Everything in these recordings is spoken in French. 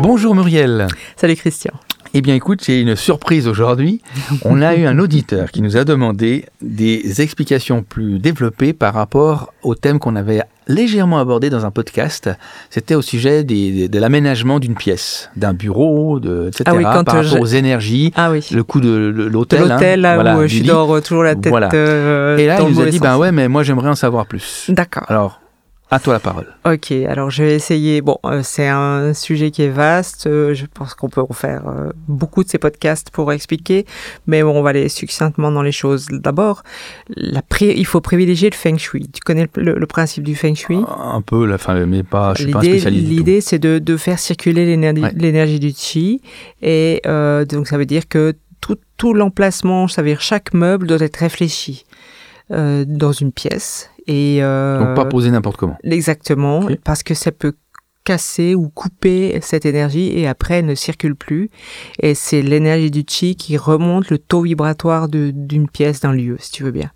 Bonjour Muriel. Salut Christian. Eh bien écoute, j'ai une surprise aujourd'hui. On a eu un auditeur qui nous a demandé des explications plus développées par rapport au thème qu'on avait légèrement abordé dans un podcast. C'était au sujet des- de l'aménagement d'une pièce, d'un bureau, de, etc. Ah oui, quand, par euh, rapport je- aux énergies, Ah oui. le coût de, l'hôtel. hein, l'hôtel, voilà, où euh, je dors euh, toujours la tête Voilà. euh, Et là, dans il nous a dit, ben ouais, mais moi j'aimerais en savoir plus. D'accord. Alors, à toi la parole. Ok, alors je vais essayer. Bon, euh, c'est un sujet qui est vaste. euh, je pense qu'on peut en faire euh, beaucoup de ces podcasts pour expliquer, mais bon, on va aller succinctement dans les choses. D'abord, la pri- il faut privilégier le feng shui. Tu connais le, le- le principe du feng shui? Un peu, la fin, mais pas, je suis pas spécialiste l'idée, c'est de, de faire circuler l'énergie, Ouais. l'énergie du chi, et euh, donc ça veut dire que tout, tout l'emplacement, ça veut dire chaque meuble doit être réfléchi euh, dans une pièce. Et euh, Donc pas poser n'importe comment. exactement, parce que ça peut casser ou couper cette énergie et après elle ne circule plus. Et c'est l'énergie du chi qui remonte le taux vibratoire d'une pièce, d'un lieu, si tu veux bien.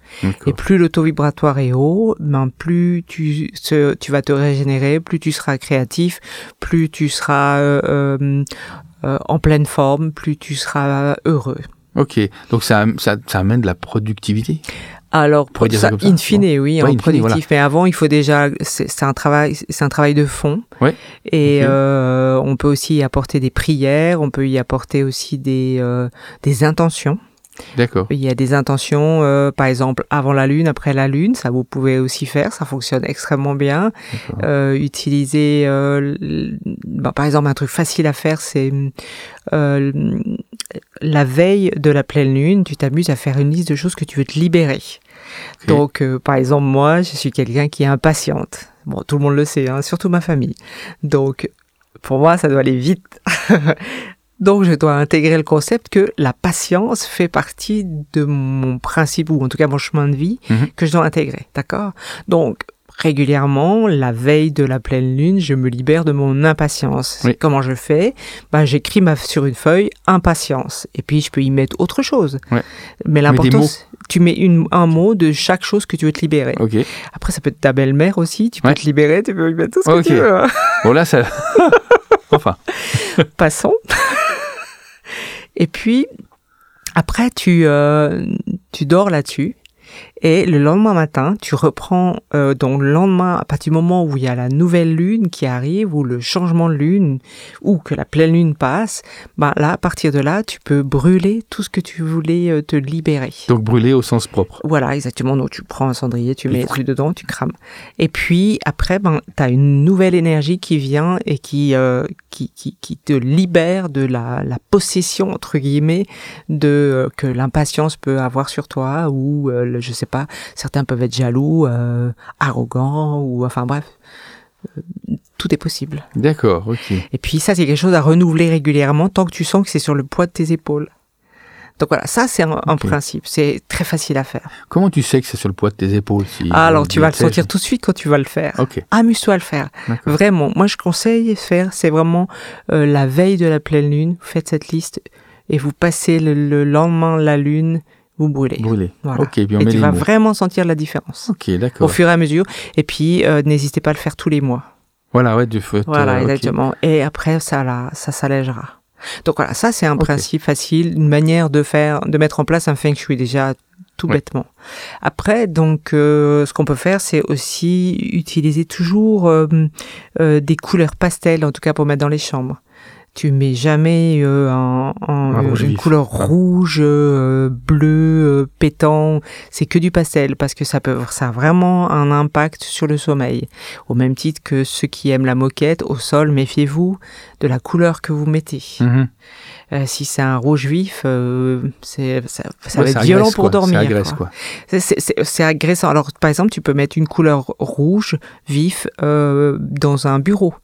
Et plus le taux vibratoire est haut, ben plus tu, se- tu vas te régénérer, plus tu seras créatif, plus tu seras euh, euh, euh, en pleine forme, plus tu seras heureux. Ok, donc ça, ça, ça amène de la productivité? Alors, dire ça ça, in fine, oui, Ouais, en in fine, productif. voilà. Mais avant, il faut déjà, c'est un travail, c'est un travail de fond. Ouais. Et euh, on peut aussi y apporter des prières, on peut y apporter aussi des euh, des intentions. D'accord. Il y a des intentions, euh, par exemple, avant la lune, après la lune, ça vous pouvez aussi faire, ça fonctionne extrêmement bien. Euh, utiliser, euh, l- ben, par exemple, un truc facile à faire, c'est euh, la veille de la pleine lune, tu t'amuses à faire une liste de choses que tu veux te libérer. Donc, euh, par exemple, moi, je suis quelqu'un qui est impatiente. Bon, tout le monde le sait, hein, surtout ma famille. Donc, pour moi, ça doit aller vite. Donc, je dois intégrer le concept que la patience fait partie de mon principe, ou en tout cas mon chemin de vie, Mhm. que je dois intégrer. D'accord? Donc, régulièrement, la veille de la pleine lune, je me libère de mon impatience. Oui. Comment je fais? Ben, J'écris ma- sur une feuille impatience. Et puis, je peux y mettre autre chose. Ouais. Mais l'important, tu mets une, un mot de chaque chose que tu veux te libérer. Ok. Après, ça peut être ta belle-mère aussi. Tu peux Ouais. te libérer, tu peux y mettre tout ce Ok. que tu veux. hein. Bon là, ça. enfin. Passons. Et puis, après, tu, euh, tu dors là-dessus. Et le lendemain matin, tu reprends, euh, donc le lendemain, à partir du moment où il y a la nouvelle lune qui arrive, ou le changement de lune, ou que la pleine lune passe, ben là, à partir de là, tu peux brûler tout ce que tu voulais euh, te libérer. Donc brûler au sens propre. Voilà, exactement. Donc, tu prends un cendrier, tu Et mets truc dedans, tu crames. Et puis, après, ben, tu as une nouvelle énergie qui vient et qui, euh, qui, qui, qui te libère de la, la possession, entre guillemets, de, euh, que l'impatience peut avoir sur toi ou, euh, le- je sais pas, certains peuvent être jaloux, euh, arrogants ou, enfin bref. euh, Tout est possible. D'accord. Ok. Et puis ça, c'est quelque chose à renouveler régulièrement tant que tu sens que c'est sur le poids de tes épaules. Donc voilà, ça c'est un, principe, c'est très facile à faire. Comment tu sais que c'est sur le poids de tes épaules si Ah, alors tu vas le sentir tout de suite quand tu vas le faire. Ok. Amuse-toi à le faire. Vraiment, moi je conseille faire, c'est vraiment euh, la veille de la pleine lune, vous faites cette liste et vous passez le, le lendemain la lune, vous brûlez. Brûler. Voilà. Ok. Puis on et met tu les vas mots. vraiment sentir la différence Ok. au D'accord. fur et à mesure. Et puis euh, n'hésitez pas à le faire tous les mois. Voilà. Ouais. Du feu. Voilà, euh, exactement. Et après, ça, là, ça s'allègera. Donc voilà, ça c'est un principe facile, une manière de faire, de mettre en place un feng shui déjà tout Ouais. bêtement. Après, donc, euh, ce qu'on peut faire, c'est aussi utiliser toujours euh, euh, des couleurs pastel, en tout cas pour mettre dans les chambres. Tu mets jamais euh, un- un- Un rouge une couleur Ah. rouge, euh, bleu, euh, pétant. C'est que du pastel parce que ça peut, ça a vraiment un impact sur le sommeil. Au même titre que ceux qui aiment la moquette, au sol, méfiez-vous de la couleur que vous mettez. Mhm. Euh, si c'est un rouge vif, euh, c'est, ça, ça Ouais, va être violent agresse, pour quoi. dormir. Ça agresse quoi. quoi. C'est, c'est- c'est- c'est agressant. Alors, par exemple, tu peux mettre une couleur rouge vif euh, dans un bureau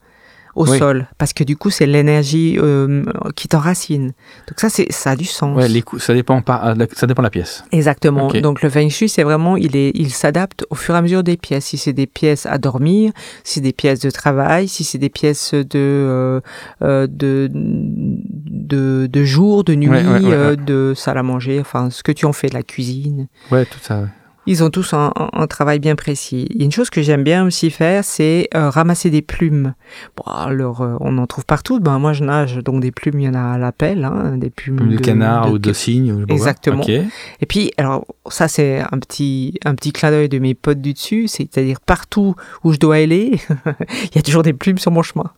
au Oui. sol, parce que du coup, c'est l'énergie euh, qui t'enracine. Donc ça, c'est, ça a du sens. Ouais. Les coups, ça dépend pas. ah, Ça dépend de la pièce. Exactement. Donc le feng shui, c'est vraiment, il est, il s'adapte au fur et à mesure des pièces. Si c'est des pièces à dormir, si c'est des pièces de travail, si c'est des pièces de, euh, euh, de, de, de jour, de nuit, Ouais, ouais, ouais, euh, ouais. de salle à manger, enfin ce que tu en fais, de la cuisine. Ouais. Tout ça. Ils ont tous un, un- un travail bien précis. Il y a une chose que j'aime bien aussi faire, c'est euh, ramasser des plumes. Bon, alors, euh, on en trouve partout. Ben, moi, je nage, donc des plumes, il y en a à la pelle, hein, des plumes Comme de, canard ou de cygne. Exactement. Et puis, alors, ça, c'est un petit, un petit clin d'œil de mes potes du dessus, c'est-à-dire partout où je dois aller, il y a toujours des plumes sur mon chemin.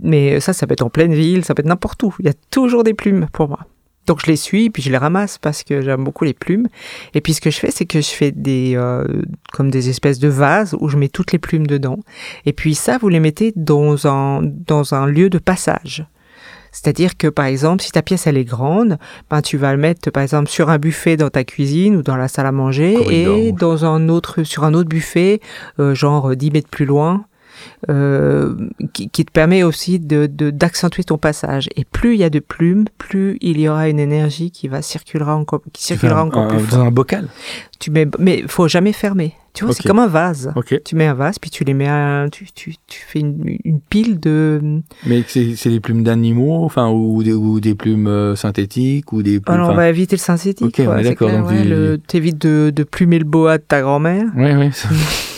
Mais ça, ça peut être en pleine ville, ça peut être n'importe où. Il y a toujours des plumes pour moi. Donc je les suis, puis je les ramasse parce que j'aime beaucoup les plumes. Et puis ce que je fais, c'est que je fais des euh, comme des espèces de vases où je mets toutes les plumes dedans. Et puis ça, vous les mettez dans un dans un lieu de passage. C'est-à-dire que par exemple, si ta pièce elle est grande, ben tu vas le mettre par exemple sur un buffet dans ta cuisine ou dans la salle à manger Corridor, et dans un autre sur un autre buffet, euh, genre 10 mètres plus loin. Euh, qui, qui te permet aussi de d'accentuer ton passage. Et plus il y a de plumes, plus il y aura une énergie qui va circulera encore, qui Tu circulera encore un- plus dans un bocal. Tu mets, mais faut jamais fermer. Tu vois, c'est comme un vase. Ok. Tu mets un vase, puis tu les mets, à, tu, tu, tu fais une, une pile de. Mais c'est des plumes d'animaux, enfin, ou des, ou des plumes euh, synthétiques, ou des plumes. Alors, on va éviter le synthétique. Ok, d'accord, ouais, le- T'évites de, de plumer le boa de ta grand-mère. Ouais, ouais.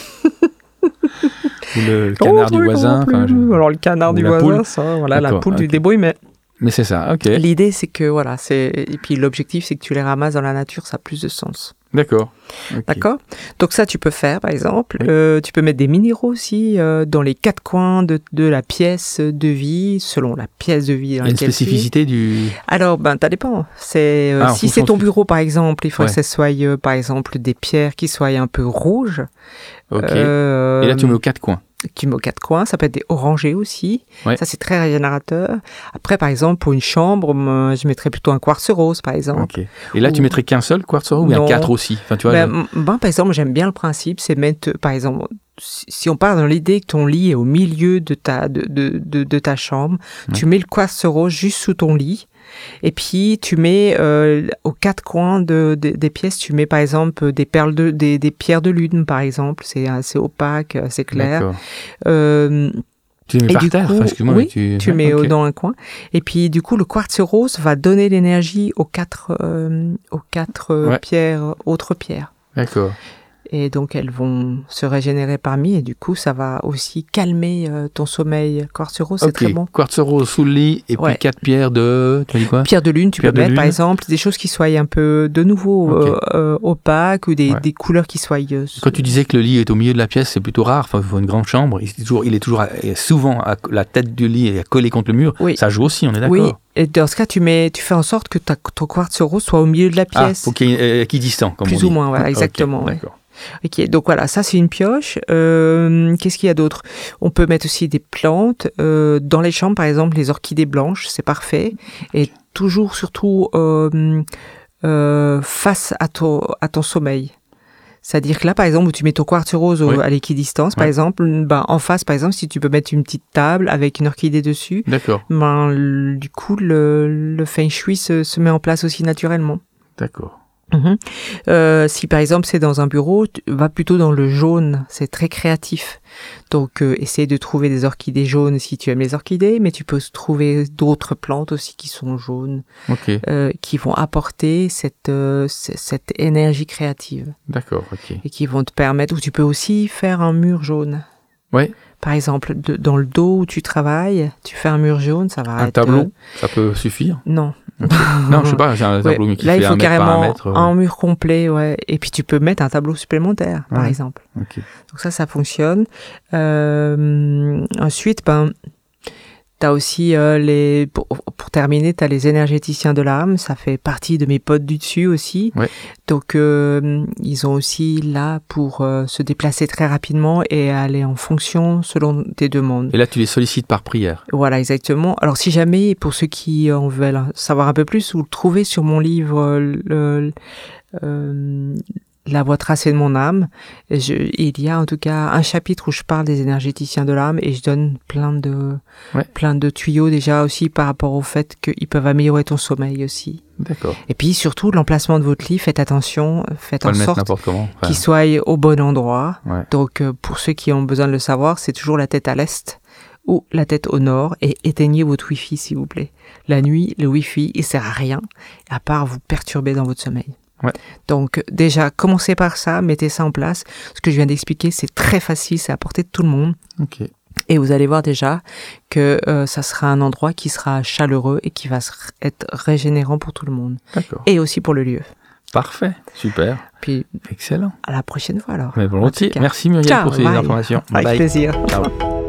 ou le canard Oh, du oui, voisin. enfin, je- Alors, le canard ou du voisin, poule. ça, voilà, la poule du ok. débrouille, mais Mais c'est ça, ok. l'idée, c'est que, voilà, c'est. Et puis, l'objectif, c'est que tu les ramasses dans la nature, ça a plus de sens. D'accord. D'accord Donc ça, tu peux faire, par exemple. Oui. Euh, tu peux mettre des minéraux aussi euh, dans les quatre coins de, de la pièce de vie, selon la pièce de vie Il y dans a une laquelle tu es. spécificité du. Alors, ben, ça dépend. C'est euh, Ah, si c'est ton bureau, par exemple, il faut Ouais. que ce soit, euh, par exemple, des pierres qui soient un peu rouges. Ok. Euh, Et là, tu mets aux quatre coins. Tu mets aux quatre coins. Ça peut être des orangés aussi. Ouais. Ça, c'est très régénérateur. Après, par exemple, pour une chambre, je mettrais plutôt un quartz rose, par exemple. Ok. Et là, tu Ou- mettrais qu'un seul quartz rose ou bien quatre aussi? Enfin, tu vois. Ben, ben, par exemple, j'aime bien le principe, c'est mettre, par exemple, si on part dans l'idée que ton lit est au milieu de ta, de, de, de, de ta chambre, Ouais. tu mets le quartz rose juste sous ton lit. Et puis tu mets euh, aux quatre coins de, de- des pièces, tu mets par exemple des perles de, des, des pierres de lune par exemple, c'est assez opaque, assez clair. Euh, Tu les mets Et par du terre coup, enfin, oui, tu, mets euh, dans un coin. Et puis du coup le quartz rose va donner l'énergie aux quatre, euh, aux quatre Ouais. pierres, autres pierres. D'accord. Et donc elles vont se régénérer parmi et du coup ça va aussi calmer euh, ton sommeil. Quartz rose, c'est très bon. Quartz rose sous le lit et puis Ouais. quatre pierres de. Tu dit quoi? Pierre de lune, tu Pierre peux mettre par exemple des choses qui soient un peu de nouveau euh, euh, opaques ou des, Ouais. des couleurs qui soient. euh, Quand tu disais que le lit est au milieu de la pièce, c'est plutôt rare. Enfin, il faut une grande chambre. Il est toujours, il est toujours à- et souvent à, la tête du lit est collée contre le mur. Oui. Ça joue aussi, on est d'accord? Oui, et dans ce cas, tu, mets, tu fais en sorte que ta, ton quartz rose soit au milieu de la Ah, pièce. faut qu'il y ait euh, équidistant, comme on Plus dit. ou moins, Ok, exactement, ouais. Ok, donc voilà, ça c'est une pioche. Euh, Qu'est-ce qu'il y a d'autre? On peut mettre aussi des plantes euh, dans les chambres, par exemple les orchidées blanches, c'est parfait. Et toujours, surtout euh, face à ton, à ton sommeil. C'est-à-dire que là, par exemple, où tu mets ton quartz rose Oui. à l'équidistance, par exemple, ben, en face, par exemple, si tu peux mettre une petite table avec une orchidée dessus, ben, du coup, le, le feng shui se, se met en place aussi naturellement. D'accord. Mhm. Euh, si par exemple c'est dans un bureau, tu vas plutôt dans le jaune, c'est très créatif. Donc euh, essaye de trouver des orchidées jaunes si tu aimes les orchidées, mais tu peux trouver d'autres plantes aussi qui sont jaunes, Ok. euh, qui vont apporter cette, cette énergie créative D'accord. Ok. et qui vont te permettre, ou tu peux aussi faire un mur jaune. Ouais. Par exemple, de- dans le dos où tu travailles, tu fais un mur jaune, ça va Un être... tableau, ça peut suffire? non, Non, je sais pas. J'ai un Ouais, tableau mais qui là, fait il faut un mètre par un carrément mètre. un mur complet, ouais. Et puis tu peux mettre un tableau supplémentaire, par Ouais. exemple. ok. Donc ça, ça fonctionne. Euh, ensuite, ben, t'as aussi euh, les. Pour, pour terminer, t'as les énergéticiens de l'âme. Ça fait partie de mes potes du dessus aussi. Ouais. Donc euh, ils ont aussi là pour euh, se déplacer très rapidement et aller en fonction selon tes demandes. Et là, tu les sollicites par prière. Voilà, exactement. Alors, si jamais, pour ceux qui en veulent savoir un peu plus, vous le trouvez sur mon livre euh, le- euh, La voie tracée de mon âme. Je- il y a en tout cas un chapitre où je parle des énergéticiens de l'âme et je donne plein de, Ouais. plein de tuyaux déjà aussi par rapport au fait qu'ils peuvent améliorer ton sommeil aussi. D'accord. Et puis surtout, l'emplacement de votre lit, faites attention, faites en sorte. Enfin, qu'il soit au bon endroit. Ouais. Donc, euh, pour ceux qui ont besoin de le savoir, c'est toujours la tête à l'est ou la tête au nord et éteignez votre Wi-Fi, s'il vous plaît. La nuit, le Wi-Fi, il sert à rien, à part vous perturber dans votre sommeil. Ouais. Donc déjà, commencez par ça, mettez ça en place. Ce que je viens d'expliquer, c'est très facile, c'est à portée de tout le monde. Ok. Et vous allez voir déjà que euh, ça sera un endroit qui sera chaleureux et qui va être régénérant pour tout le monde. Et aussi pour le lieu. Parfait. Super. Puis Excellent. à la prochaine fois alors. Mais volontiers. Merci Muriel Ciao, pour ces bye. informations. Avec Bye. plaisir. Ciao.